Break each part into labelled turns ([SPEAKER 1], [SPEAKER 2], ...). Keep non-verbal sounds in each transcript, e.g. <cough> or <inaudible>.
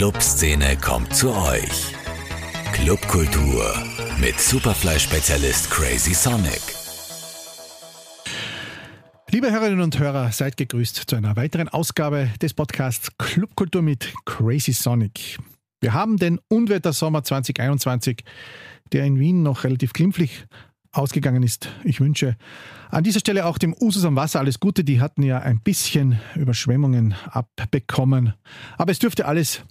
[SPEAKER 1] Clubszene kommt zu euch. Clubkultur mit Superfly-Spezialist Crazy Sonic.
[SPEAKER 2] Liebe Hörerinnen und Hörer, seid gegrüßt zu einer weiteren Ausgabe des Podcasts Clubkultur mit Crazy Sonic. Wir haben den Unwettersommer 2021, der in Wien noch relativ glimpflich ausgegangen ist. Ich wünsche an dieser Stelle auch dem Usus am Wasser alles Gute. Die hatten ja ein bisschen Überschwemmungen abbekommen. Aber es dürfte alles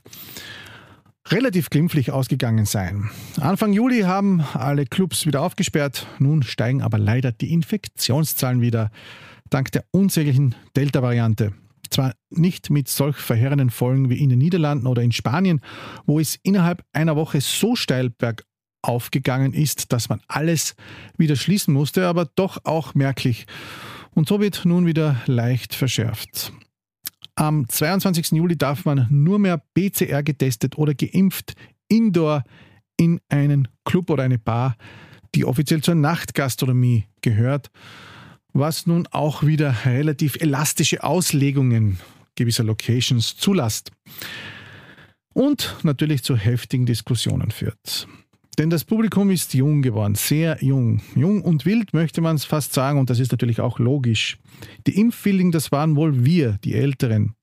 [SPEAKER 2] relativ glimpflich ausgegangen sein. Anfang Juli haben alle Clubs wieder aufgesperrt. Nun steigen aber leider die Infektionszahlen wieder dank der unsäglichen Delta-Variante. Zwar nicht mit solch verheerenden Folgen wie in den Niederlanden oder in Spanien, wo es innerhalb einer Woche so steil bergauf aufgegangen ist, dass man alles wieder schließen musste, aber doch auch merklich. Und so wird nun wieder leicht verschärft. Am 22. Juli darf man nur mehr PCR getestet oder geimpft indoor in einen Club oder eine Bar, die offiziell zur Nachtgastronomie gehört, was nun auch wieder relativ elastische Auslegungen gewisser Locations zulässt und natürlich zu heftigen Diskussionen führt. Denn das Publikum ist jung geworden, sehr jung. Jung und wild möchte man es fast sagen und das ist natürlich auch logisch. Die Impfwilligen, das waren wohl wir, die Älteren.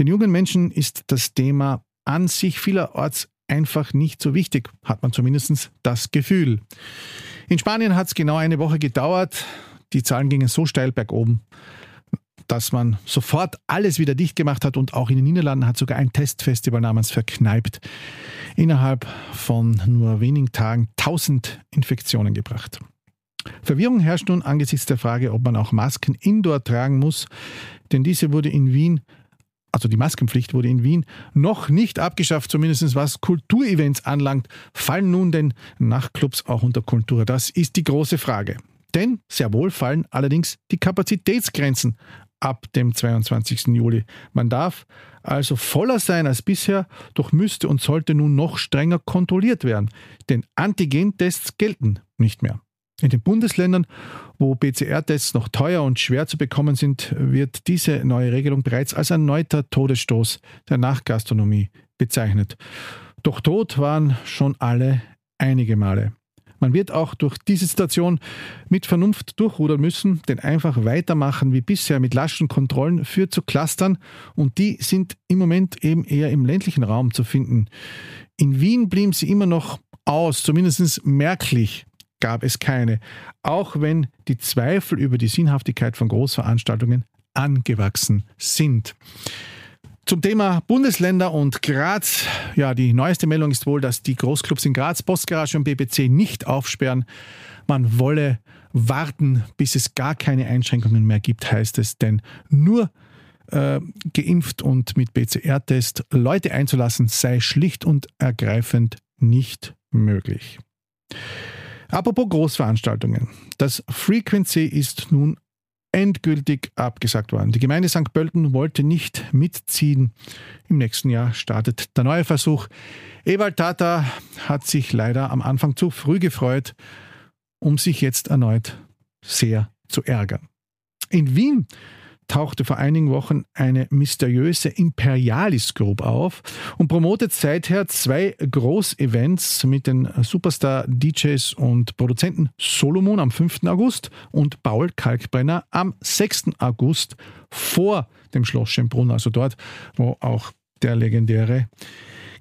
[SPEAKER 2] Den jungen Menschen ist das Thema an sich vielerorts einfach nicht so wichtig, hat man zumindest das Gefühl. In Spanien hat es genau eine Woche gedauert. Die Zahlen gingen so steil bergoben, dass man sofort alles wieder dicht gemacht hat und auch in den Niederlanden hat sogar ein Testfestival namens Verkneipt innerhalb von nur wenigen Tagen 1000 Infektionen gebracht. Verwirrung herrscht nun angesichts der Frage, ob man auch Masken indoor tragen muss, denn diese wurde in Wien also die Maskenpflicht wurde in Wien noch nicht abgeschafft, zumindest was Kulturevents anlangt. Fallen nun denn Nachtclubs auch unter Kultur? Das ist die große Frage. Denn sehr wohl fallen allerdings die Kapazitätsgrenzen ab dem 22. Juli. Man darf also voller sein als bisher, doch müsste und sollte nun noch strenger kontrolliert werden, denn Antigentests gelten nicht mehr. In den Bundesländern, wo PCR-Tests noch teuer und schwer zu bekommen sind, wird diese neue Regelung bereits als erneuter Todesstoß der Nachgastronomie bezeichnet. Doch tot waren schon alle einige Male. Man wird auch durch diese Situation mit Vernunft durchrudern müssen, denn einfach weitermachen wie bisher mit laschen Kontrollen führt zu Clustern und die sind im Moment eben eher im ländlichen Raum zu finden. In Wien blieben sie immer noch aus, zumindest merklich gab es keine, auch wenn die Zweifel über die Sinnhaftigkeit von Großveranstaltungen angewachsen sind. Zum Thema Bundesländer und Graz. Ja, die neueste Meldung ist wohl, dass die Großclubs in Graz, Postgarage und BBC nicht aufsperren. Man wolle warten, bis es gar keine Einschränkungen mehr gibt, heißt es. Denn nur äh, geimpft und mit PCR-Test Leute einzulassen, sei schlicht und ergreifend nicht möglich. Apropos Großveranstaltungen. Das Frequency ist nun endgültig abgesagt worden. Die Gemeinde St. Pölten wollte nicht mitziehen. Im nächsten Jahr startet der neue Versuch. Ewald Tata hat sich leider am Anfang zu früh gefreut, um sich jetzt erneut sehr zu ärgern. In Wien tauchte vor einigen Wochen eine mysteriöse Imperialis Group auf und promotet seither zwei Großevents mit den Superstar-DJs und Produzenten Solomon am 5. August und Paul Kalkbrenner am 6. August vor dem Schloss Schönbrunn, also dort, wo auch der legendäre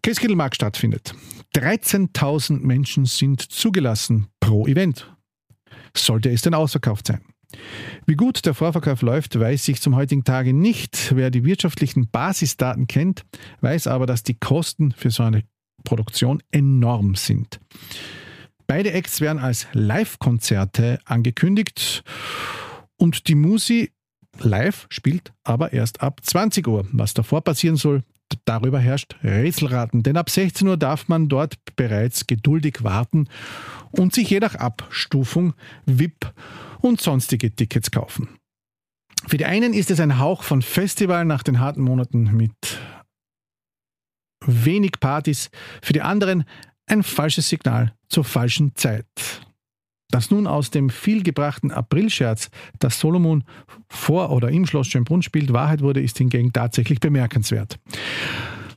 [SPEAKER 2] Christkindlmarkt stattfindet. 13.000 Menschen sind zugelassen pro Event. Sollte es denn ausverkauft sein? Wie gut der Vorverkauf läuft, weiß ich zum heutigen Tage nicht. Wer die wirtschaftlichen Basisdaten kennt, weiß aber, dass die Kosten für so eine Produktion enorm sind. Beide Acts werden als Live-Konzerte angekündigt und die Musi live spielt aber erst ab 20 Uhr. Was davor passieren soll, darüber herrscht Rätselraten, denn ab 16 Uhr darf man dort bereits geduldig warten und sich je nach Abstufung VIP und sonstige Tickets kaufen. Für die einen ist es ein Hauch von Festival nach den harten Monaten mit wenig Partys, für die anderen ein falsches Signal zur falschen Zeit. Dass nun aus dem vielgebrachten Aprilscherz, dass Solomon vor oder im Schloss Schönbrunn spielt, Wahrheit wurde, ist hingegen tatsächlich bemerkenswert.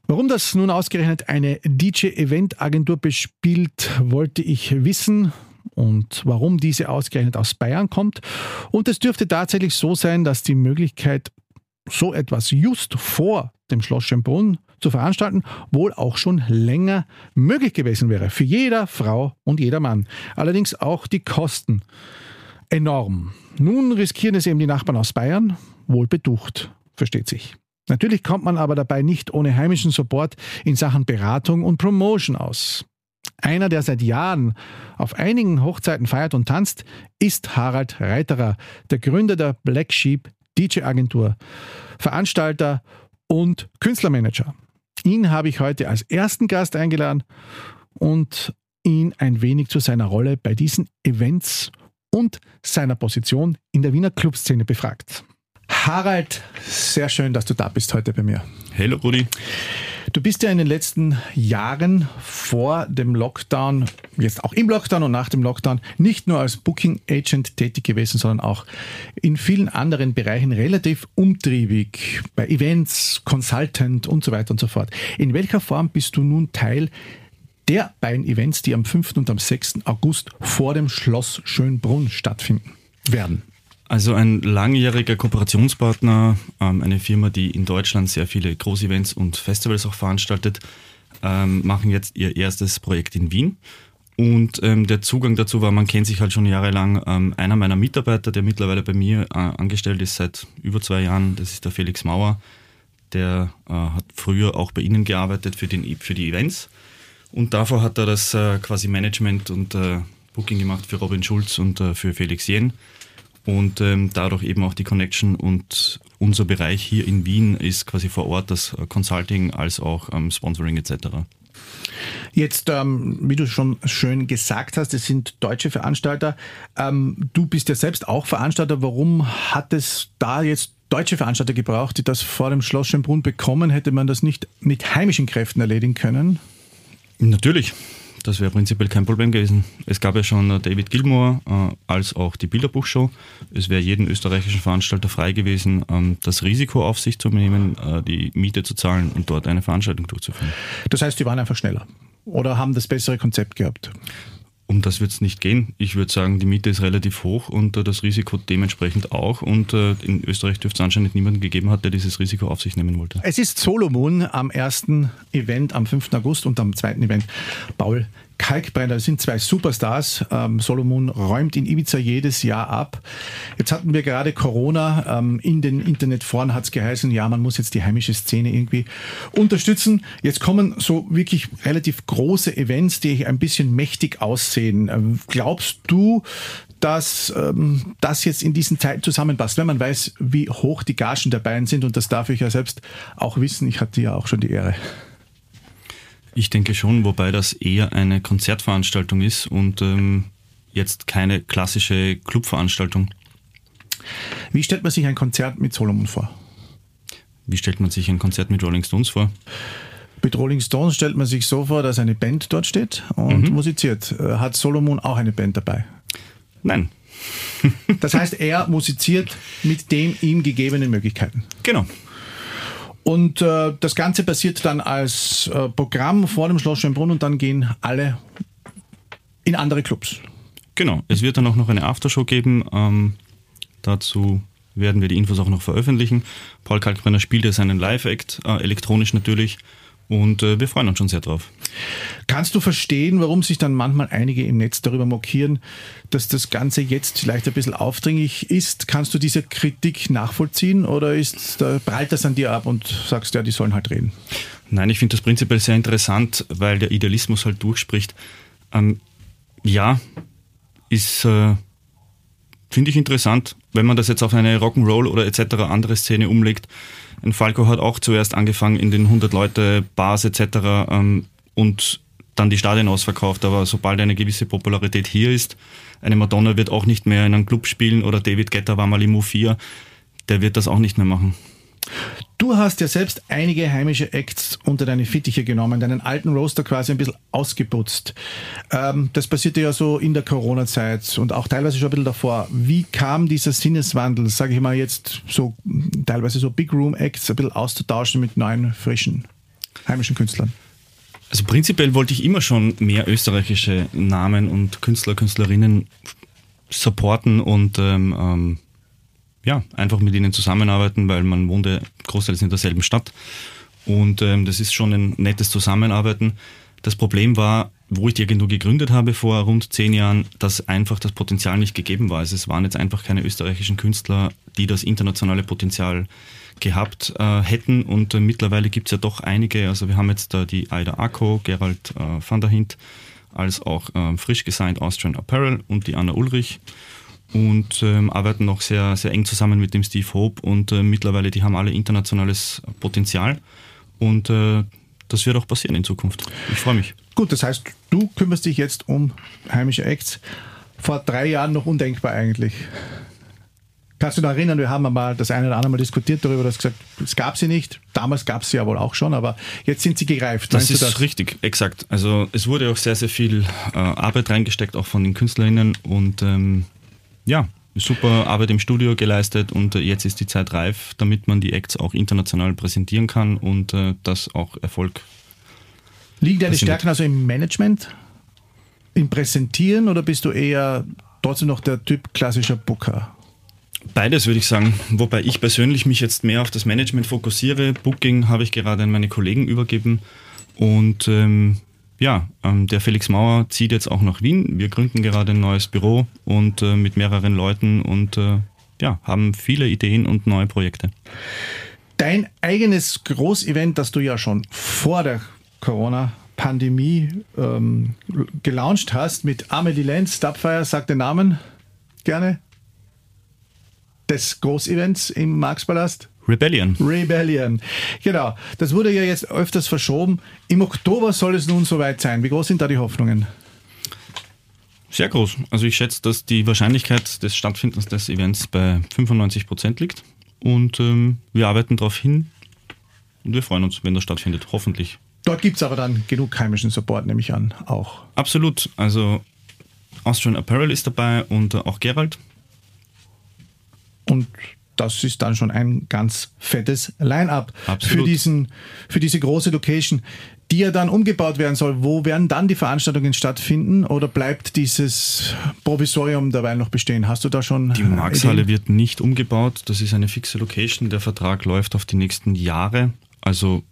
[SPEAKER 2] Warum das nun ausgerechnet eine DJ-Event-Agentur bespielt, wollte ich wissen und warum diese ausgerechnet aus Bayern kommt. Und es dürfte tatsächlich so sein, dass die Möglichkeit, so etwas just vor dem Schloss Schönbrunn zu veranstalten, wohl auch schon länger möglich gewesen wäre. Für jeder Frau und jeder Mann. Allerdings auch die Kosten enorm. Nun riskieren es eben die Nachbarn aus Bayern, wohl beducht, versteht sich. Natürlich kommt man aber dabei nicht ohne heimischen Support in Sachen Beratung und Promotion aus. Einer, der seit Jahren auf einigen Hochzeiten feiert und tanzt, ist Harald Reiterer, der Gründer der Black Sheep DJ-Agentur, Veranstalter und Künstlermanager. Ihn habe ich heute als ersten Gast eingeladen und ihn ein wenig zu seiner Rolle bei diesen Events und seiner Position in der Wiener Clubszene befragt. Harald, sehr schön, dass du da bist heute bei mir.
[SPEAKER 3] Hallo Rudi.
[SPEAKER 2] Du bist ja in den letzten Jahren vor dem Lockdown, jetzt auch im Lockdown und nach dem Lockdown, nicht nur als Booking Agent tätig gewesen, sondern auch in vielen anderen Bereichen relativ umtriebig, bei Events, Consultant und so weiter und so fort. In welcher Form bist du nun Teil der beiden Events, die am 5. und am 6. August vor dem Schloss Schönbrunn stattfinden werden?
[SPEAKER 3] Also ein langjähriger Kooperationspartner, ähm, eine Firma, die in Deutschland sehr viele Großevents und Festivals auch veranstaltet, ähm, machen jetzt ihr erstes Projekt in Wien. Und ähm, der Zugang dazu war, man kennt sich halt schon jahrelang. Einer meiner Mitarbeiter, der mittlerweile bei mir äh, angestellt ist seit über zwei Jahren, das ist der Felix Mauer. Der äh, hat früher auch bei Ihnen gearbeitet für, den, für die Events. Und davor hat er das äh, quasi Management und Booking gemacht für Robin Schulz und für Felix Jen und ähm, dadurch eben auch die Connection und unser Bereich hier in Wien ist quasi vor Ort das Consulting als auch ähm, Sponsoring etc.
[SPEAKER 2] Jetzt, ähm, wie du schon schön gesagt hast, es sind deutsche Veranstalter. Ähm, du bist ja selbst auch Veranstalter. Warum hat es da jetzt deutsche Veranstalter gebraucht, die das vor dem Schloss Schönbrunn bekommen? Hätte man das nicht mit heimischen Kräften erledigen können?
[SPEAKER 3] Natürlich. Das wäre prinzipiell kein Problem gewesen. Es gab ja schon äh, David Gilmour äh, als auch die Bilderbuchshow. Es wäre jedem österreichischen Veranstalter frei gewesen, ähm, das Risiko auf sich zu nehmen, äh, die Miete zu zahlen und dort eine Veranstaltung durchzuführen.
[SPEAKER 2] Das heißt, die waren einfach schneller oder haben das bessere Konzept gehabt?
[SPEAKER 3] Um das wird es nicht gehen. Ich würde sagen, die Miete ist relativ hoch und äh, das Risiko dementsprechend auch. Und äh, in Österreich dürfte es anscheinend niemanden gegeben hat, der dieses Risiko auf sich nehmen wollte.
[SPEAKER 2] Es ist Solomon am ersten Event am 5. August und am zweiten Event Paul Kalkbrenner. Sind zwei Superstars. Ähm, Solomon räumt in Ibiza jedes Jahr ab. Jetzt hatten wir gerade Corona. Ähm, in den Internetforen hat es geheißen, ja, man muss jetzt die heimische Szene irgendwie unterstützen. Jetzt kommen so wirklich relativ große Events, die ein bisschen mächtig aussehen. Ähm, glaubst du, dass ähm, das jetzt in diesen Zeiten zusammenpasst, wenn man weiß, wie hoch die Gagen der beiden sind und das darf ich ja selbst auch wissen. Ich hatte ja auch schon die Ehre.
[SPEAKER 3] Ich denke schon, wobei das eher eine Konzertveranstaltung ist und ähm, jetzt keine klassische Clubveranstaltung.
[SPEAKER 2] Wie stellt man sich ein Konzert mit Solomon vor?
[SPEAKER 3] Wie stellt man sich ein Konzert mit Rolling Stones vor?
[SPEAKER 2] Mit Rolling Stones stellt man sich so vor, dass eine Band dort steht und mhm. musiziert. Äh, hat Solomon auch eine Band dabei?
[SPEAKER 3] Nein.
[SPEAKER 2] das heißt, er musiziert mit den ihm gegebenen Möglichkeiten.
[SPEAKER 3] Genau.
[SPEAKER 2] Und äh, das Ganze passiert dann als äh, Programm vor dem Schloss Schönbrunn und dann gehen alle in andere Clubs.
[SPEAKER 3] Genau, es wird dann auch noch eine Aftershow geben. Ähm, dazu werden wir die Infos auch noch veröffentlichen. Paul Kalkbrenner spielt ja seinen Live-Act, äh, elektronisch natürlich. Und äh, wir freuen uns schon sehr drauf.
[SPEAKER 2] Kannst du verstehen, warum sich dann manchmal einige im Netz darüber mokieren, dass das Ganze jetzt vielleicht ein bisschen aufdringlich ist? Kannst du diese Kritik nachvollziehen oder ist, da prallt das an dir ab und sagst, ja, die sollen halt reden?
[SPEAKER 3] Nein, ich finde das prinzipiell sehr interessant, weil der Idealismus halt durchspricht. Ähm, ja, ist, äh, finde ich interessant, wenn man das jetzt auf eine Rock'n'Roll oder etc. andere Szene umlegt ein Falco hat auch zuerst angefangen in den 100 Leute Bars etc. Ähm, und dann die Stadien ausverkauft. Aber sobald eine gewisse Popularität hier ist, eine Madonna wird auch nicht mehr in einem Club spielen oder David Guetta war mal im U4, der wird das auch nicht mehr machen.
[SPEAKER 2] Du hast ja selbst einige heimische Acts unter deine Fittiche genommen, deinen alten Roaster quasi ein bisschen ausgeputzt. Ähm, das passierte ja so in der Corona-Zeit und auch teilweise schon ein bisschen davor. Wie kam dieser Sinneswandel, sage ich mal jetzt so teilweise so Big Room Acts ein bisschen auszutauschen mit neuen, frischen? heimischen Künstlern?
[SPEAKER 3] Also prinzipiell wollte ich immer schon mehr österreichische Namen und Künstler, Künstlerinnen supporten und ähm, ähm, ja, einfach mit ihnen zusammenarbeiten, weil man wohnt ja großteils in derselben Stadt. Und ähm, das ist schon ein nettes Zusammenarbeiten. Das Problem war, wo ich die Agentur gegründet habe vor rund zehn Jahren, dass einfach das Potenzial nicht gegeben war. Also es waren jetzt einfach keine österreichischen Künstler, die das internationale Potenzial gehabt äh, hätten. Und äh, mittlerweile gibt es ja doch einige. Also wir haben jetzt äh, die Aida Akko, Gerald äh, van der Hint, als auch äh, frisch gesigned Austrian Apparel und die Anna Ulrich. Und ähm, arbeiten noch sehr, sehr eng zusammen mit dem Steve Hope und äh, mittlerweile, die haben alle internationales Potenzial. Und äh, das wird auch passieren in Zukunft. Ich freue mich.
[SPEAKER 2] Gut, das heißt, du kümmerst dich jetzt um heimische Acts. Vor drei Jahren noch undenkbar eigentlich. Kannst du dich erinnern, wir haben mal das eine oder andere Mal diskutiert darüber, dass gesagt, es gab sie nicht. Damals gab es sie ja wohl auch schon, aber jetzt sind sie gereift.
[SPEAKER 3] Das ist das? richtig, exakt. Also es wurde auch sehr, sehr viel äh, Arbeit reingesteckt, auch von den KünstlerInnen und ähm, ja, super Arbeit im Studio geleistet und äh, jetzt ist die Zeit reif, damit man die Acts auch international präsentieren kann und äh, das auch Erfolg.
[SPEAKER 2] Liegen deine Stärken also im Management, im Präsentieren oder bist du eher trotzdem noch der Typ klassischer Booker?
[SPEAKER 3] Beides würde ich sagen, wobei ich persönlich mich jetzt mehr auf das Management fokussiere. Booking habe ich gerade an meine Kollegen übergeben und ähm, ja, ähm, der Felix Mauer zieht jetzt auch nach Wien. Wir gründen gerade ein neues Büro und äh, mit mehreren Leuten und äh, ja, haben viele Ideen und neue Projekte.
[SPEAKER 2] Dein eigenes Großevent, das du ja schon vor der Corona-Pandemie ähm, gelauncht hast mit Amelie Lenz, Dubfire, sag den Namen gerne des Großevents im Marxpalast?
[SPEAKER 3] Rebellion.
[SPEAKER 2] Rebellion. Genau. Das wurde ja jetzt öfters verschoben. Im Oktober soll es nun soweit sein. Wie groß sind da die Hoffnungen?
[SPEAKER 3] Sehr groß. Also ich schätze, dass die Wahrscheinlichkeit des Stattfindens des Events bei 95 Prozent liegt. Und ähm, wir arbeiten darauf hin und wir freuen uns, wenn das stattfindet. Hoffentlich.
[SPEAKER 2] Dort gibt es aber dann genug heimischen Support, nehme ich an, auch.
[SPEAKER 3] Absolut. Also Austrian Apparel ist dabei und auch Gerald.
[SPEAKER 2] Und das ist dann schon ein ganz fettes Line-up für, für diese große Location, die ja dann umgebaut werden soll. Wo werden dann die Veranstaltungen stattfinden oder bleibt dieses Provisorium dabei noch bestehen? Hast du da schon.
[SPEAKER 3] Die Markshalle wird nicht umgebaut. Das ist eine fixe Location. Der Vertrag läuft auf die nächsten Jahre. Also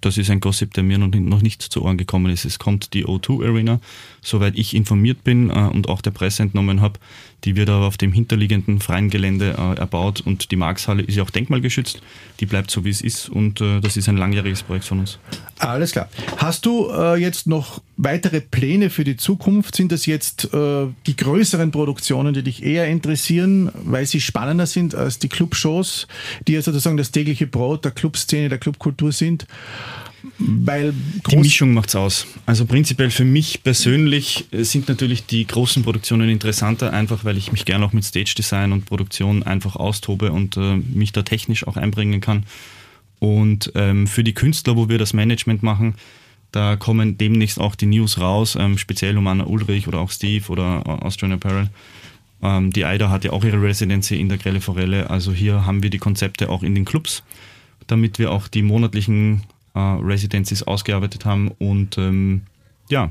[SPEAKER 3] das ist ein Gossip, der mir noch nicht zu Ohren gekommen ist. Es kommt die O2 Arena, soweit ich informiert bin äh, und auch der Presse entnommen habe. Die wird aber auf dem hinterliegenden freien Gelände äh, erbaut und die Markshalle ist ja auch denkmalgeschützt. Die bleibt so, wie es ist und äh, das ist ein langjähriges Projekt von uns.
[SPEAKER 2] Alles klar. Hast du äh, jetzt noch weitere Pläne für die Zukunft? Sind das jetzt äh, die größeren Produktionen, die dich eher interessieren, weil sie spannender sind als die Clubshows, die ja sozusagen das tägliche Brot der Clubszene, der Clubkultur sind?
[SPEAKER 3] Weil die Mischung macht's aus. Also prinzipiell für mich persönlich sind natürlich die großen Produktionen interessanter, einfach weil ich mich gerne auch mit Stage Design und Produktion einfach austobe und äh, mich da technisch auch einbringen kann. Und ähm, für die Künstler, wo wir das Management machen, da kommen demnächst auch die News raus, ähm, speziell um Anna Ulrich oder auch Steve oder Austrian Apparel. Ähm, die AIDA hat ja auch ihre Residency in der Grelle Forelle, also hier haben wir die Konzepte auch in den Clubs, damit wir auch die monatlichen äh, Residencies ausgearbeitet haben und ähm, ja.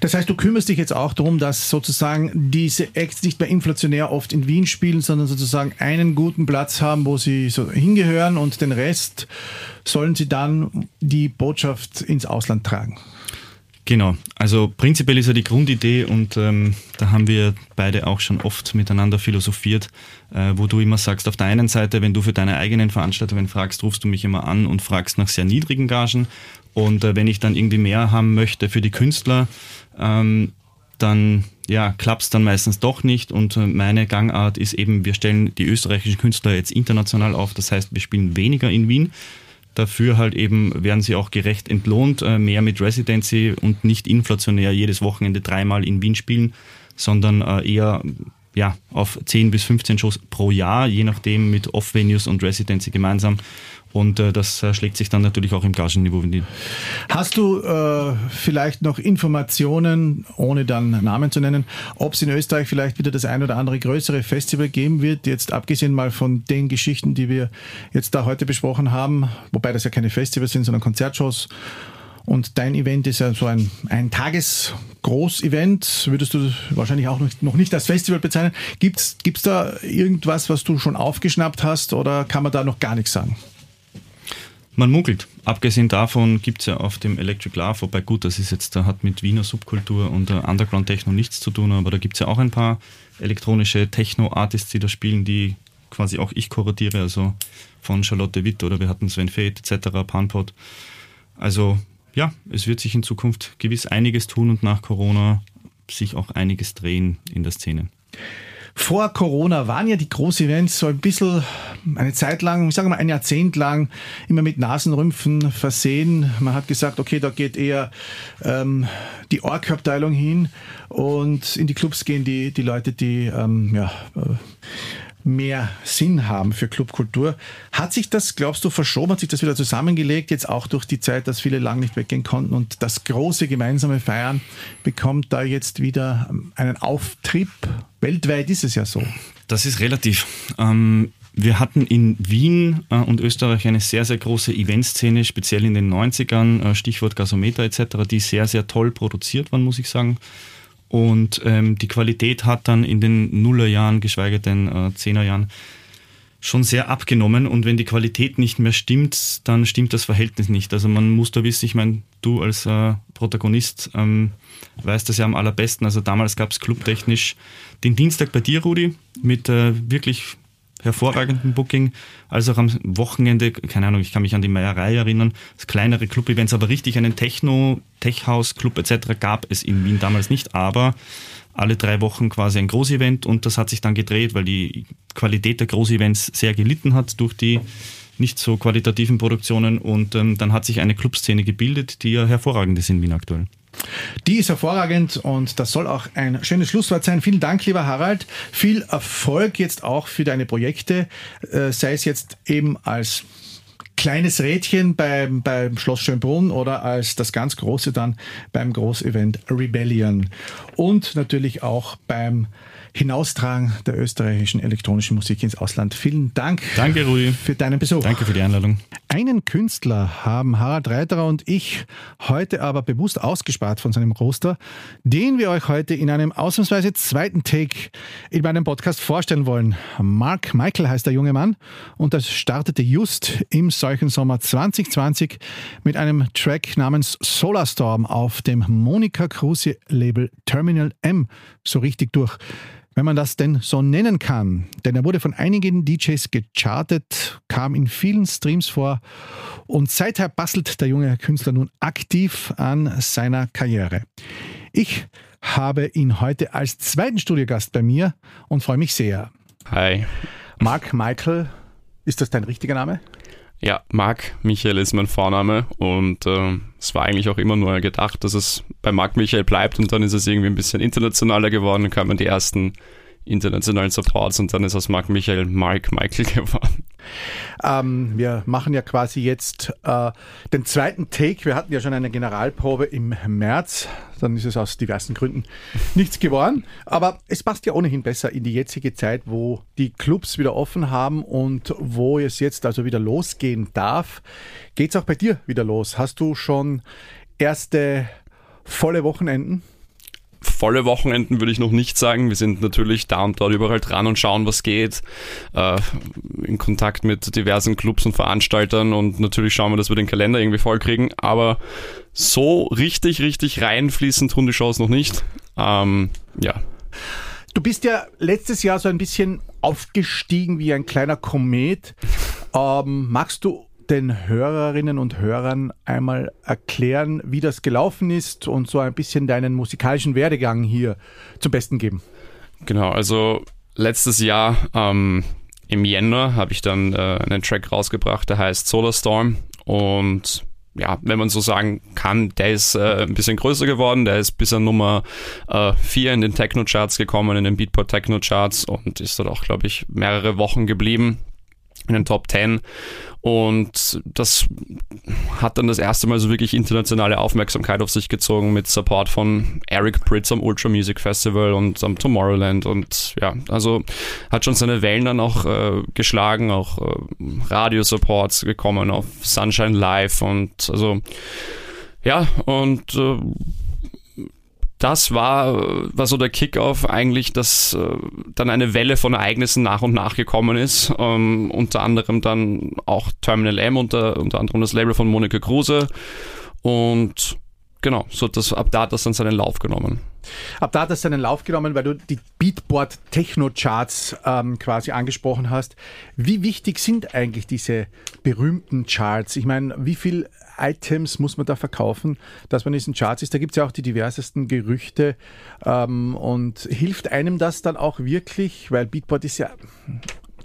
[SPEAKER 2] Das heißt, du kümmerst dich jetzt auch darum, dass sozusagen diese Acts nicht mehr inflationär oft in Wien spielen, sondern sozusagen einen guten Platz haben, wo sie so hingehören und den Rest sollen sie dann die Botschaft ins Ausland tragen.
[SPEAKER 3] Genau, also prinzipiell ist ja die Grundidee und ähm, da haben wir beide auch schon oft miteinander philosophiert, äh, wo du immer sagst, auf der einen Seite, wenn du für deine eigenen Veranstaltungen fragst, rufst du mich immer an und fragst nach sehr niedrigen Gagen. Und äh, wenn ich dann irgendwie mehr haben möchte für die Künstler, ähm, dann ja, klappt es dann meistens doch nicht. Und äh, meine Gangart ist eben, wir stellen die österreichischen Künstler jetzt international auf, das heißt, wir spielen weniger in Wien, Dafür halt eben werden sie auch gerecht entlohnt, äh, mehr mit Residency und nicht inflationär jedes Wochenende dreimal in Wien spielen, sondern äh, eher ja, auf 10 bis 15 Shows pro Jahr, je nachdem mit Off-Venues und Residency gemeinsam. Und äh, das äh, schlägt sich dann natürlich auch im Gagenniveau nieder.
[SPEAKER 2] Hast du äh, vielleicht noch Informationen, ohne dann Namen zu nennen, ob es in Österreich vielleicht wieder das ein oder andere größere Festival geben wird, jetzt abgesehen mal von den Geschichten, die wir jetzt da heute besprochen haben, wobei das ja keine Festivals sind, sondern Konzertshows. Und dein Event ist ja so ein, ein Tages-Groß-Event. Würdest du wahrscheinlich auch noch nicht als Festival bezeichnen. Gibt es da irgendwas, was du schon aufgeschnappt hast oder kann man da noch gar nichts sagen?
[SPEAKER 3] Man munkelt. Abgesehen davon gibt es ja auf dem Electric Love, wobei gut, das ist jetzt, da hat mit Wiener Subkultur und Underground Techno nichts zu tun, aber da gibt es ja auch ein paar elektronische Techno-Artists, die da spielen, die quasi auch ich kuratiere, also von Charlotte Witt oder wir hatten Sven Fate etc., Panpot. Also ja, es wird sich in Zukunft gewiss einiges tun und nach Corona sich auch einiges drehen in der Szene.
[SPEAKER 2] Vor Corona waren ja die Großevents so ein bisschen eine Zeit lang, ich sage mal ein Jahrzehnt lang, immer mit Nasenrümpfen versehen. Man hat gesagt, okay, da geht eher ähm, die Org-Abteilung hin und in die Clubs gehen die, die Leute, die ähm, ja, äh, mehr Sinn haben für Clubkultur. Hat sich das, glaubst du, verschoben? Hat sich das wieder zusammengelegt? Jetzt auch durch die Zeit, dass viele lang nicht weggehen konnten und das große gemeinsame Feiern bekommt da jetzt wieder einen Auftrieb? Weltweit ist es ja so.
[SPEAKER 3] Das ist relativ. Ähm wir hatten in Wien äh, und Österreich eine sehr, sehr große Eventszene, speziell in den 90ern, äh, Stichwort Gasometer etc., die sehr, sehr toll produziert waren, muss ich sagen. Und ähm, die Qualität hat dann in den Nullerjahren, geschweige denn äh, Zehnerjahren, schon sehr abgenommen. Und wenn die Qualität nicht mehr stimmt, dann stimmt das Verhältnis nicht. Also man muss da wissen, ich meine, du als äh, Protagonist ähm, weißt das ja am allerbesten. Also damals gab es clubtechnisch den Dienstag bei dir, Rudi, mit äh, wirklich hervorragenden Booking, als auch am Wochenende, keine Ahnung, ich kann mich an die Meierei erinnern, das kleinere Club-Events, aber richtig einen Techno, Tech-House-Club etc. gab es in Wien damals nicht, aber alle drei Wochen quasi ein Großevent und das hat sich dann gedreht, weil die Qualität der Großevents sehr gelitten hat durch die nicht so qualitativen Produktionen und ähm, dann hat sich eine Clubszene gebildet, die ja hervorragend ist in Wien aktuell.
[SPEAKER 2] Die ist hervorragend und das soll auch ein schönes Schlusswort sein. Vielen Dank, lieber Harald. Viel Erfolg jetzt auch für deine Projekte, äh, sei es jetzt eben als kleines Rädchen beim, beim Schloss Schönbrunn oder als das ganz große dann beim Großevent Rebellion. Und natürlich auch beim Hinaustragen der österreichischen elektronischen Musik ins Ausland. Vielen Dank
[SPEAKER 3] Danke, Rudi.
[SPEAKER 2] für deinen Besuch.
[SPEAKER 3] Danke für die Einladung.
[SPEAKER 2] Einen Künstler haben Harald Reiterer und ich heute aber bewusst ausgespart von seinem Roster, den wir euch heute in einem ausnahmsweise zweiten Take in meinem Podcast vorstellen wollen. Mark Michael heißt der junge Mann und das startete just im solchen Sommer 2020 mit einem Track namens Solarstorm auf dem Monika Kruse Label Terminal M so richtig durch wenn man das denn so nennen kann. Denn er wurde von einigen DJs gechartet, kam in vielen Streams vor und seither bastelt der junge Künstler nun aktiv an seiner Karriere. Ich habe ihn heute als zweiten Studiogast bei mir und freue mich sehr.
[SPEAKER 4] Hi.
[SPEAKER 2] Mark Michael, ist das dein richtiger Name?
[SPEAKER 4] Ja, Marc Michael ist mein Vorname und äh, es war eigentlich auch immer nur gedacht, dass es bei Marc Michael bleibt und dann ist es irgendwie ein bisschen internationaler geworden, dann kamen die ersten internationalen Supports und dann ist aus Mark Michael Mark Michael <laughs> geworden.
[SPEAKER 2] Ähm, wir machen ja quasi jetzt äh, den zweiten Take. Wir hatten ja schon eine Generalprobe im März. Dann ist es aus diversen Gründen <laughs> nichts geworden. Aber es passt ja ohnehin besser in die jetzige Zeit, wo die Clubs wieder offen haben und wo es jetzt also wieder losgehen darf. Geht es auch bei dir wieder los? Hast du schon erste volle Wochenenden?
[SPEAKER 4] Volle Wochenenden würde ich noch nicht sagen. Wir sind natürlich da und dort überall dran und schauen, was geht. Äh, in Kontakt mit diversen Clubs und Veranstaltern und natürlich schauen wir, dass wir den Kalender irgendwie voll kriegen. Aber so richtig, richtig reinfließen tun die Shows noch nicht. Ähm, ja.
[SPEAKER 2] Du bist ja letztes Jahr so ein bisschen aufgestiegen wie ein kleiner Komet. <laughs> Ähm, magst du den Hörerinnen und Hörern einmal erklären, wie das gelaufen ist und so ein bisschen deinen musikalischen Werdegang hier zum Besten geben?
[SPEAKER 4] Genau, also letztes Jahr ähm, im Jänner habe ich dann äh, einen Track rausgebracht, der heißt Solar und ja, wenn man so sagen kann, der ist äh, ein bisschen größer geworden. Der ist bis an Nummer 4 äh, in den Techno-Charts gekommen, in den Beatport Techno-Charts und ist dort auch, glaube ich, mehrere Wochen geblieben. In den Top 10. Und das hat dann das erste Mal so wirklich internationale Aufmerksamkeit auf sich gezogen mit Support von Eric Pritz am Ultra Music Festival und am Tomorrowland. Und ja, also hat schon seine Wellen dann auch äh, geschlagen, auch äh, Radio-Supports gekommen auf Sunshine Live und also ja, und äh, das war, war so der Kickoff eigentlich, dass äh, dann eine Welle von Ereignissen nach und nach gekommen ist. Ähm, unter anderem dann auch Terminal M, unter, unter anderem das Label von Monika Kruse. Und genau, so das, ab da hat das dann seinen Lauf genommen.
[SPEAKER 2] Ab da hat das seinen Lauf genommen, weil du die Beatboard Techno Charts ähm, quasi angesprochen hast. Wie wichtig sind eigentlich diese berühmten Charts? Ich meine, wie viel Items muss man da verkaufen, dass man in diesen Charts ist? Da gibt es ja auch die diversesten Gerüchte. Ähm, und hilft einem das dann auch wirklich? Weil Beatboard ist ja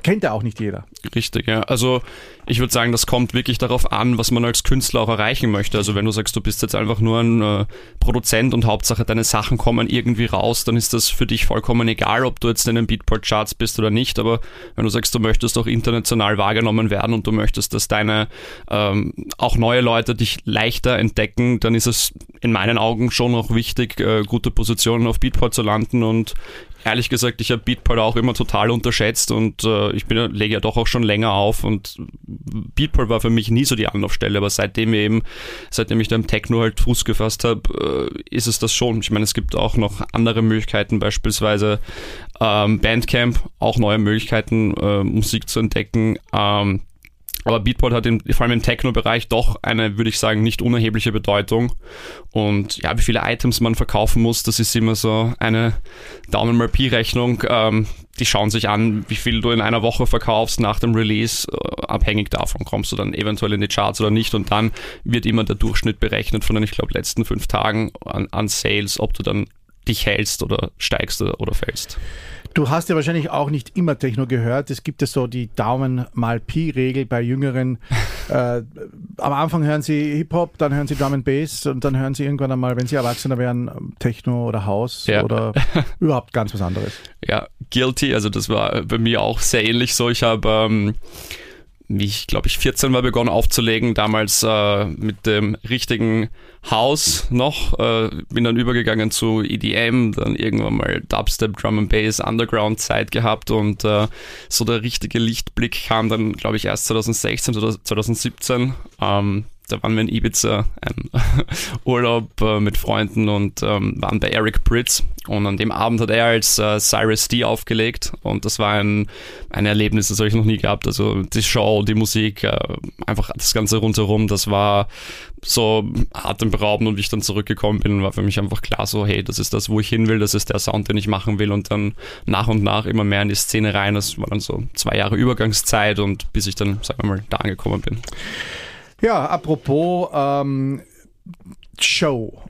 [SPEAKER 2] kennt ja auch nicht jeder.
[SPEAKER 4] Richtig, ja. Also ich würde sagen, das kommt wirklich darauf an, was man als Künstler auch erreichen möchte. Also wenn du sagst, du bist jetzt einfach nur ein äh, Produzent und Hauptsache deine Sachen kommen irgendwie raus, dann ist das für dich vollkommen egal, ob du jetzt in den Beatport-Charts bist oder nicht. Aber wenn du sagst, du möchtest auch international wahrgenommen werden und du möchtest, dass deine ähm, auch neue Leute dich leichter entdecken, dann ist es in meinen Augen schon auch wichtig, äh, gute Positionen auf Beatport zu landen und ehrlich gesagt, ich habe Beatport auch immer total unterschätzt und äh, ich bin, lege ja doch auch schon länger auf und Beatport war für mich nie so die Anlaufstelle, aber seitdem eben, seitdem ich da im Techno halt Fuß gefasst habe, äh, ist es das schon. Ich meine, es gibt auch noch andere Möglichkeiten, beispielsweise ähm, Bandcamp, auch neue Möglichkeiten, äh, Musik zu entdecken. Ähm, aber Beatport hat im, vor allem im Techno-Bereich doch eine, würde ich sagen, nicht unerhebliche Bedeutung. Und ja, wie viele Items man verkaufen muss, das ist immer so eine Daumen mal Pi-Rechnung. Ähm, die schauen sich an, wie viel du in einer Woche verkaufst nach dem Release. Äh, abhängig davon kommst du dann eventuell in die Charts oder nicht. Und dann wird immer der Durchschnitt berechnet von den, ich glaube, letzten fünf Tagen an, an Sales, ob du dann dich hältst oder steigst oder fällst.
[SPEAKER 2] Du hast ja wahrscheinlich auch nicht immer Techno gehört. Es gibt ja so die Daumen mal Pi-Regel bei Jüngeren. <laughs> äh, am Anfang hören sie Hip-Hop, dann hören sie Drum and Bass und dann hören sie irgendwann einmal, wenn sie Erwachsener werden, Techno oder House ja. oder <laughs> überhaupt ganz was anderes.
[SPEAKER 4] Ja, guilty. Also das war bei mir auch sehr ähnlich so. Ich habe ähm, wie ich glaube ich 14 war begonnen aufzulegen, damals äh, mit dem richtigen House noch, äh, bin dann übergegangen zu EDM, dann irgendwann mal Dubstep, Drum and Bass, Underground Zeit gehabt und äh, so der richtige Lichtblick kam dann glaube ich erst 2016 oder 2017. Ähm, da waren wir in Ibiza, ein <laughs> Urlaub äh, mit Freunden und ähm, waren bei Eric Pritz. Und an dem Abend hat er als äh, Cyrus D aufgelegt und das war ein, ein Erlebnis, das habe ich noch nie gehabt. Also die Show, die Musik, äh, einfach das Ganze rundherum, das war so atemberaubend und wie ich dann zurückgekommen bin, war für mich einfach klar so, hey, das ist das, wo ich hin will, das ist der Sound, den ich machen will und dann nach und nach immer mehr in die Szene rein. Das war dann so zwei Jahre Übergangszeit und bis ich dann, sagen wir mal, da angekommen bin.
[SPEAKER 2] Ja, apropos ähm, Show.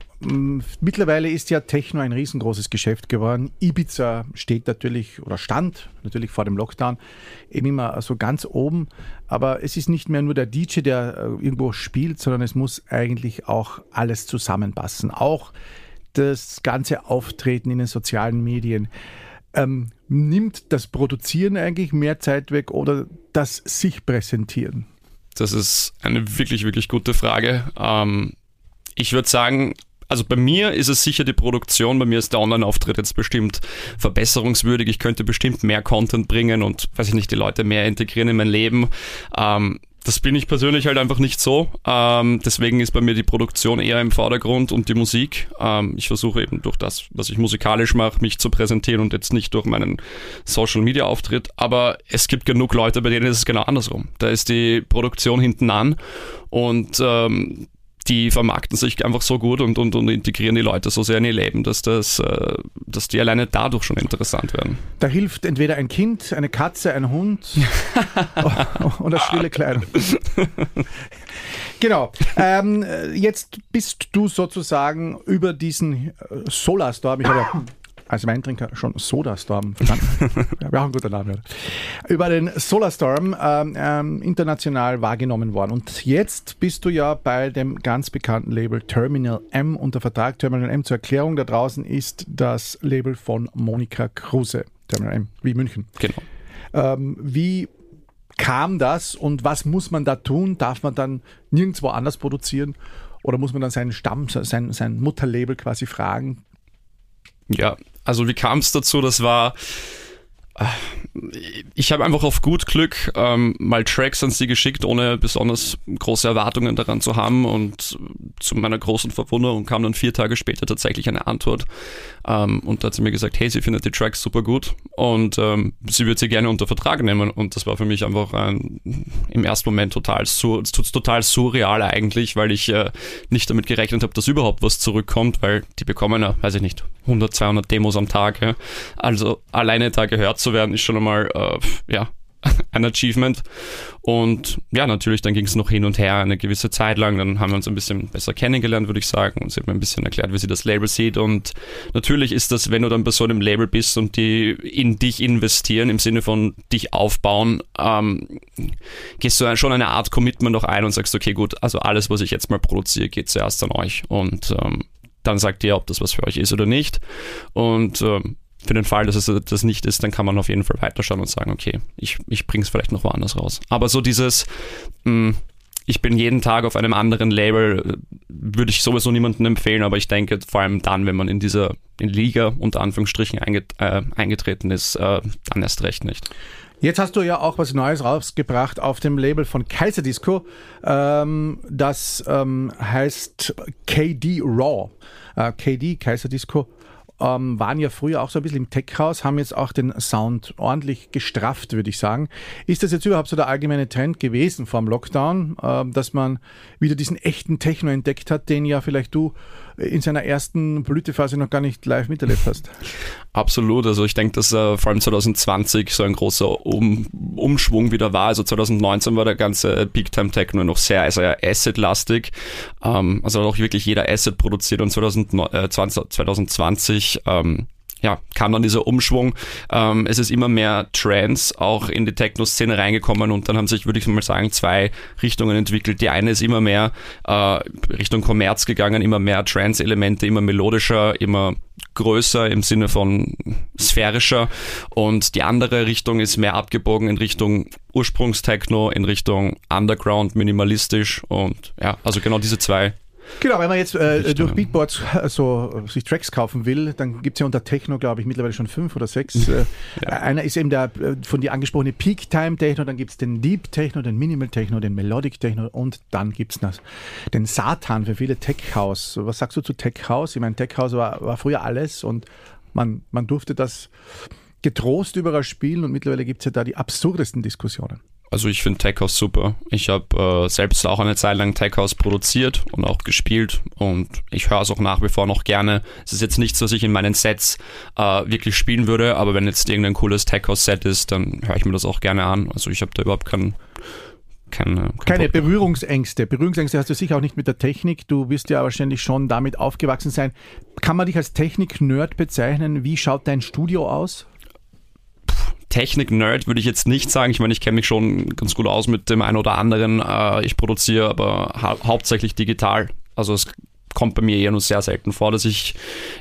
[SPEAKER 2] Mittlerweile ist ja Techno ein riesengroßes Geschäft geworden. Ibiza steht natürlich oder stand natürlich vor dem Lockdown eben immer so ganz oben. Aber es ist nicht mehr nur der DJ, der äh, irgendwo spielt, sondern es muss eigentlich auch alles zusammenpassen. Auch das ganze Auftreten in den sozialen Medien. Ähm, nimmt das Produzieren eigentlich mehr Zeit weg oder das sich präsentieren?
[SPEAKER 4] Das ist eine wirklich, wirklich gute Frage. Ähm, ich würde sagen, also bei mir ist es sicher die Produktion, bei mir ist der Online-Auftritt jetzt bestimmt verbesserungswürdig. Ich könnte bestimmt mehr Content bringen und, weiß ich nicht, die Leute mehr integrieren in mein Leben. Ähm, das bin ich persönlich halt einfach nicht so. Ähm, deswegen ist bei mir die Produktion eher im Vordergrund und die Musik. Ähm, ich versuche eben durch das, was ich musikalisch mache, mich zu präsentieren und jetzt nicht durch meinen Social Media Auftritt. Aber es gibt genug Leute, bei denen ist es genau andersrum. Da ist die Produktion hinten an und ähm, die vermarkten sich einfach so gut und, und, und integrieren die Leute so sehr in ihr Leben, dass, das, äh, dass die alleine dadurch schon interessant werden.
[SPEAKER 2] Da hilft entweder ein Kind, eine Katze, ein Hund <laughs> oder schrille Kleidung. genau. Ähm, jetzt bist du sozusagen über diesen Solarstorm, ich habe als Weintrinker schon Sodastorm verstanden. <laughs> ja, wir haben einen guten Namen. Über den Solarstorm ähm, ähm, international wahrgenommen worden. Und jetzt bist du ja bei dem ganz bekannten Label Terminal M unter Vertrag. Terminal M zur Erklärung da draußen ist das Label von Monika Kruse. Terminal M, wie München.
[SPEAKER 4] Genau.
[SPEAKER 2] Ähm, wie kam das und was muss man da tun? Darf man dann nirgendwo anders produzieren? Oder muss man dann seinen Stamm, sein, sein Mutterlabel quasi fragen?
[SPEAKER 4] Ja, also wie kam es dazu? Das war ich habe einfach auf gut Glück ähm, mal Tracks an sie geschickt, ohne besonders große Erwartungen daran zu haben. Und zu meiner großen Verwunderung kam dann vier Tage später tatsächlich eine Antwort. Ähm, und da hat sie mir gesagt, hey, sie findet die Tracks super gut und ähm, sie würde sie gerne unter Vertrag nehmen. Und das war für mich einfach ein, im ersten Moment total, sur, total surreal eigentlich, weil ich äh, nicht damit gerechnet habe, dass überhaupt was zurückkommt, weil die bekommen ja, weiß ich nicht, 100, 200 Demos am Tag, ja. also alleine da gehört zu werden, ist schon einmal, äh, ja, <laughs> ein Achievement. Und ja, natürlich, dann ging es noch hin und her eine gewisse Zeit lang. Dann haben wir uns ein bisschen besser kennengelernt, würde ich sagen. Und sie hat mir ein bisschen erklärt, wie sie das Label sieht. Und natürlich ist das, wenn du dann bei so einem Label bist und die in dich investieren, im Sinne von dich aufbauen, ähm, gehst du schon eine Art Commitment noch ein und sagst, okay, gut, also alles, was ich jetzt mal produziere, geht zuerst an euch. Und ähm, dann sagt ihr, ob das was für euch ist oder nicht. Und ähm, für den Fall, dass es das nicht ist, dann kann man auf jeden Fall weiterschauen und sagen, okay, ich, ich bringe es vielleicht noch woanders raus. Aber so dieses, mh, hm, ich bin jeden Tag auf einem anderen Label, würde ich sowieso niemandem empfehlen, aber ich denke vor allem dann, wenn man in dieser in Liga unter Anführungsstrichen einget, äh, eingetreten ist, äh, dann erst recht nicht.
[SPEAKER 2] Jetzt hast du ja auch was Neues rausgebracht auf dem Label von Kaiser Disco. Ähm, das ähm, heißt KD Raw. Äh, KD, Kaiser Disco ähm, waren ja früher auch so ein bisschen im Tech-Haus, haben jetzt auch den Sound ordentlich gestrafft, würde ich sagen. Ist das jetzt überhaupt so der allgemeine Trend gewesen vor dem Lockdown, äh, dass man wieder diesen echten Techno entdeckt hat, den ja vielleicht du in seiner ersten Blütephase noch gar nicht live miterlebt hast?
[SPEAKER 4] Absolut. Also ich denke, dass äh, vor allem 2020 so ein großer um Umschwung wieder war. Also 2019 war der ganze Big Time Techno noch sehr, sehr Asset-lastig. Ähm, also hat auch wirklich jeder Asset produziert und 2020, 2020 äh, ähm, ja, kam dann dieser Umschwung. Ähm, es ist immer mehr Trends auch in die Techno-Szene reingekommen und dann haben sich, würde ich mal sagen, zwei Richtungen entwickelt. Die eine ist immer mehr äh, Richtung Kommerz gegangen, immer mehr Trance-Elemente, immer melodischer, immer größer im Sinne von sphärischer und die andere Richtung ist mehr abgebogen in Richtung Ursprungstechno, in Richtung Underground, minimalistisch und ja, also genau diese zwei
[SPEAKER 2] Genau, wenn man jetzt äh, durch Beatboards äh, so sich Tracks kaufen will, dann gibt es ja unter Techno, glaube ich, mittlerweile schon fünf oder sechs. Äh, <laughs> ja. Einer ist eben der äh, von dir angesprochene Peak Time Techno, dann gibt es den Deep Techno, den Minimal Techno, den Melodic Techno und dann gibt es den Satan für viele Tech House. Was sagst du zu Tech House? Ich meine, Tech House war, war früher alles und man, man durfte das getrost überall spielen und mittlerweile gibt es ja da die absurdesten Diskussionen.
[SPEAKER 4] Also ich finde Tech House super. Ich habe äh, selbst auch eine Zeit lang Tech House produziert und auch gespielt und ich höre es auch nach wie vor noch gerne. Es ist jetzt nichts, was ich in meinen Sets äh, wirklich spielen würde, aber wenn jetzt irgendein cooles Tech House Set ist, dann höre ich mir das auch gerne an. Also ich habe da überhaupt keinen
[SPEAKER 2] keine, kein keine Berührungsängste. Berührungsängste hast du sicher auch nicht mit der Technik. Du wirst ja wahrscheinlich schon damit aufgewachsen sein. Kann man dich als Technik-Nerd bezeichnen? Wie schaut dein Studio aus?
[SPEAKER 4] Technik-Nerd würde ich jetzt nicht sagen. Ich meine, ich kenne mich schon ganz gut aus mit dem einen oder anderen. Äh, ich produziere aber hau hauptsächlich digital. Also es kommt bei mir eher nur sehr selten vor, dass ich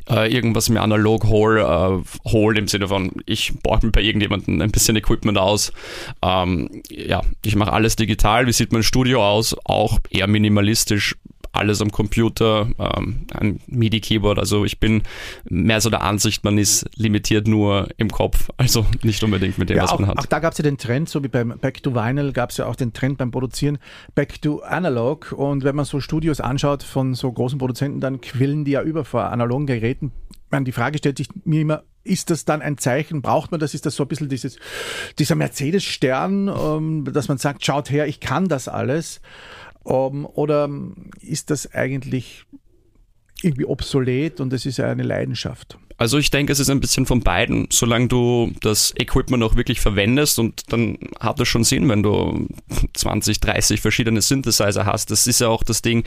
[SPEAKER 4] äh, irgendwas mir analog hole, äh, hole im Sinne von, ich borge mir bei irgendjemandem ein bisschen Equipment aus. Ähm, ja, ich mache alles digital. Wie sieht mein Studio aus? Auch eher minimalistisch alles am Computer, ähm, ein MIDI-Keyboard. Also ich bin mehr so der Ansicht, man ist limitiert nur im Kopf, also nicht unbedingt mit dem,
[SPEAKER 2] ja,
[SPEAKER 4] was
[SPEAKER 2] auch,
[SPEAKER 4] man hat.
[SPEAKER 2] Auch da gab es ja den Trend, so wie beim Back to Vinyl gab es ja auch den Trend beim Produzieren Back to Analog. Und wenn man so Studios anschaut von so großen Produzenten, dann quillen die ja über vor analogen Geräten. Man, die Frage stellt sich mir immer, ist das dann ein Zeichen? Braucht man das? Ist das so ein bisschen dieses, dieser Mercedes-Stern, ähm, dass man sagt, schaut her, ich kann das alles? Ähm, oder ist das eigentlich irgendwie obsolet und es ist eine Leidenschaft?
[SPEAKER 4] Also ich denke, es ist ein bisschen von beiden. Solange du das Equipment auch wirklich verwendest und dann hat es schon Sinn, wenn du <laughs> 20, 30 verschiedene Synthesizer hast. Das ist ja auch das Ding,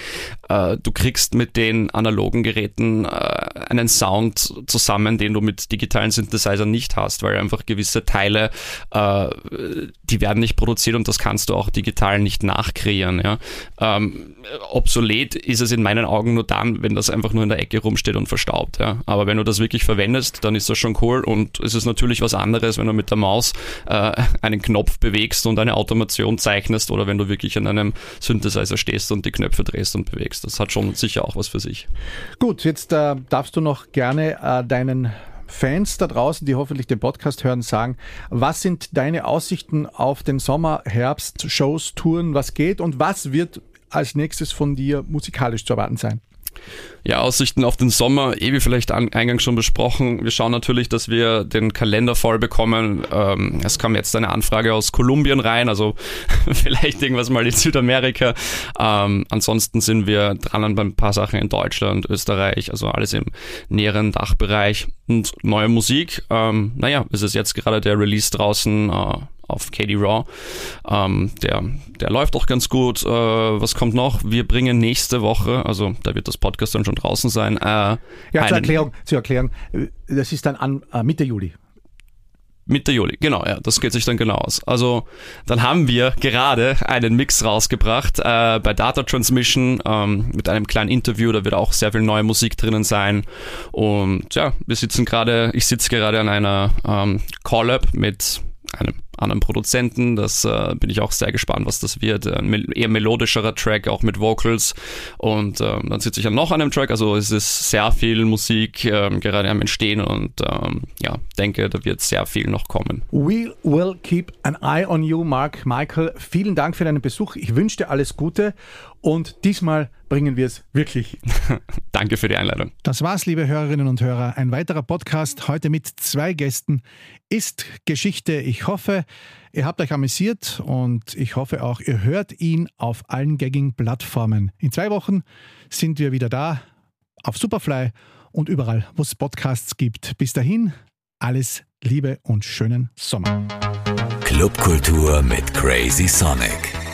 [SPEAKER 4] äh, du kriegst mit den analogen Geräten äh, einen Sound zusammen, den du mit digitalen Synthesizern nicht hast, weil einfach gewisse Teile, äh, die werden nicht produziert und das kannst du auch digital nicht nachkreieren. Ja? Ähm, obsolet ist es in meinen Augen nur dann, wenn das einfach nur in der Ecke rumsteht und verstaubt. Ja? Aber wenn du das wirklich wirklich verwendest, dann ist das schon cool und es ist natürlich was anderes, wenn du mit der Maus äh, einen Knopf bewegst und eine Automation zeichnest oder wenn du wirklich an einem Synthesizer stehst und die Knöpfe drehst und bewegst. Das hat schon sicher auch was für sich.
[SPEAKER 2] Gut, jetzt äh, darfst du noch gerne äh, deinen Fans da draußen, die hoffentlich den Podcast hören, sagen, was sind deine Aussichten auf den Sommer, Herbst, Shows, Touren, was geht und was wird als nächstes von dir musikalisch zu erwarten sein?
[SPEAKER 4] Ja, Aussichten auf den Sommer, eh wie vielleicht eingangs schon besprochen. Wir schauen natürlich, dass wir den Kalender voll bekommen. Ähm, es kam jetzt eine Anfrage aus Kolumbien rein, also <laughs> vielleicht irgendwas mal in Südamerika. Ähm, ansonsten sind wir dran an ein paar Sachen in Deutschland, Österreich, also alles im näheren Dachbereich. Und neue Musik, ähm, naja, es ist jetzt gerade der Release draußen. Äh, auf KD Raw. Ähm, der, der läuft auch ganz gut. Äh, was kommt noch? Wir bringen nächste Woche, also da wird das Podcast dann schon draußen sein. Äh,
[SPEAKER 2] ja, zur Erklärung, zur Erklärung, das ist dann an äh, Mitte Juli.
[SPEAKER 4] Mitte Juli, genau, ja, das geht sich dann genau aus. Also dann haben wir gerade einen Mix rausgebracht äh, bei Data Transmission ähm, mit einem kleinen Interview, da wird auch sehr viel neue Musik drinnen sein. Und ja, wir sitzen gerade, ich sitze gerade an einer ähm, Call-Up mit einem anderen Produzenten. Das äh, bin ich auch sehr gespannt, was das wird. Ein eher melodischerer Track, auch mit Vocals. Und äh, dann sitze ich an noch einem Track. Also es ist sehr viel Musik äh, gerade am Entstehen und ähm, ja, denke, da wird sehr viel noch kommen.
[SPEAKER 2] We will keep an eye on you, Mark. Michael, vielen Dank für deinen Besuch. Ich wünsche dir alles Gute und diesmal bringen wir es wirklich. <laughs>
[SPEAKER 4] Danke für die Einladung.
[SPEAKER 2] Das war's, liebe Hörerinnen und Hörer. Ein weiterer Podcast heute mit zwei Gästen ist Geschichte. Ich hoffe, ihr habt euch amüsiert und ich hoffe auch, ihr hört ihn auf allen gängigen Plattformen. In zwei Wochen sind wir wieder da auf Superfly und überall, wo es Podcasts gibt. Bis dahin, alles Liebe und schönen Sommer.
[SPEAKER 1] Clubkultur mit Crazy Sonic.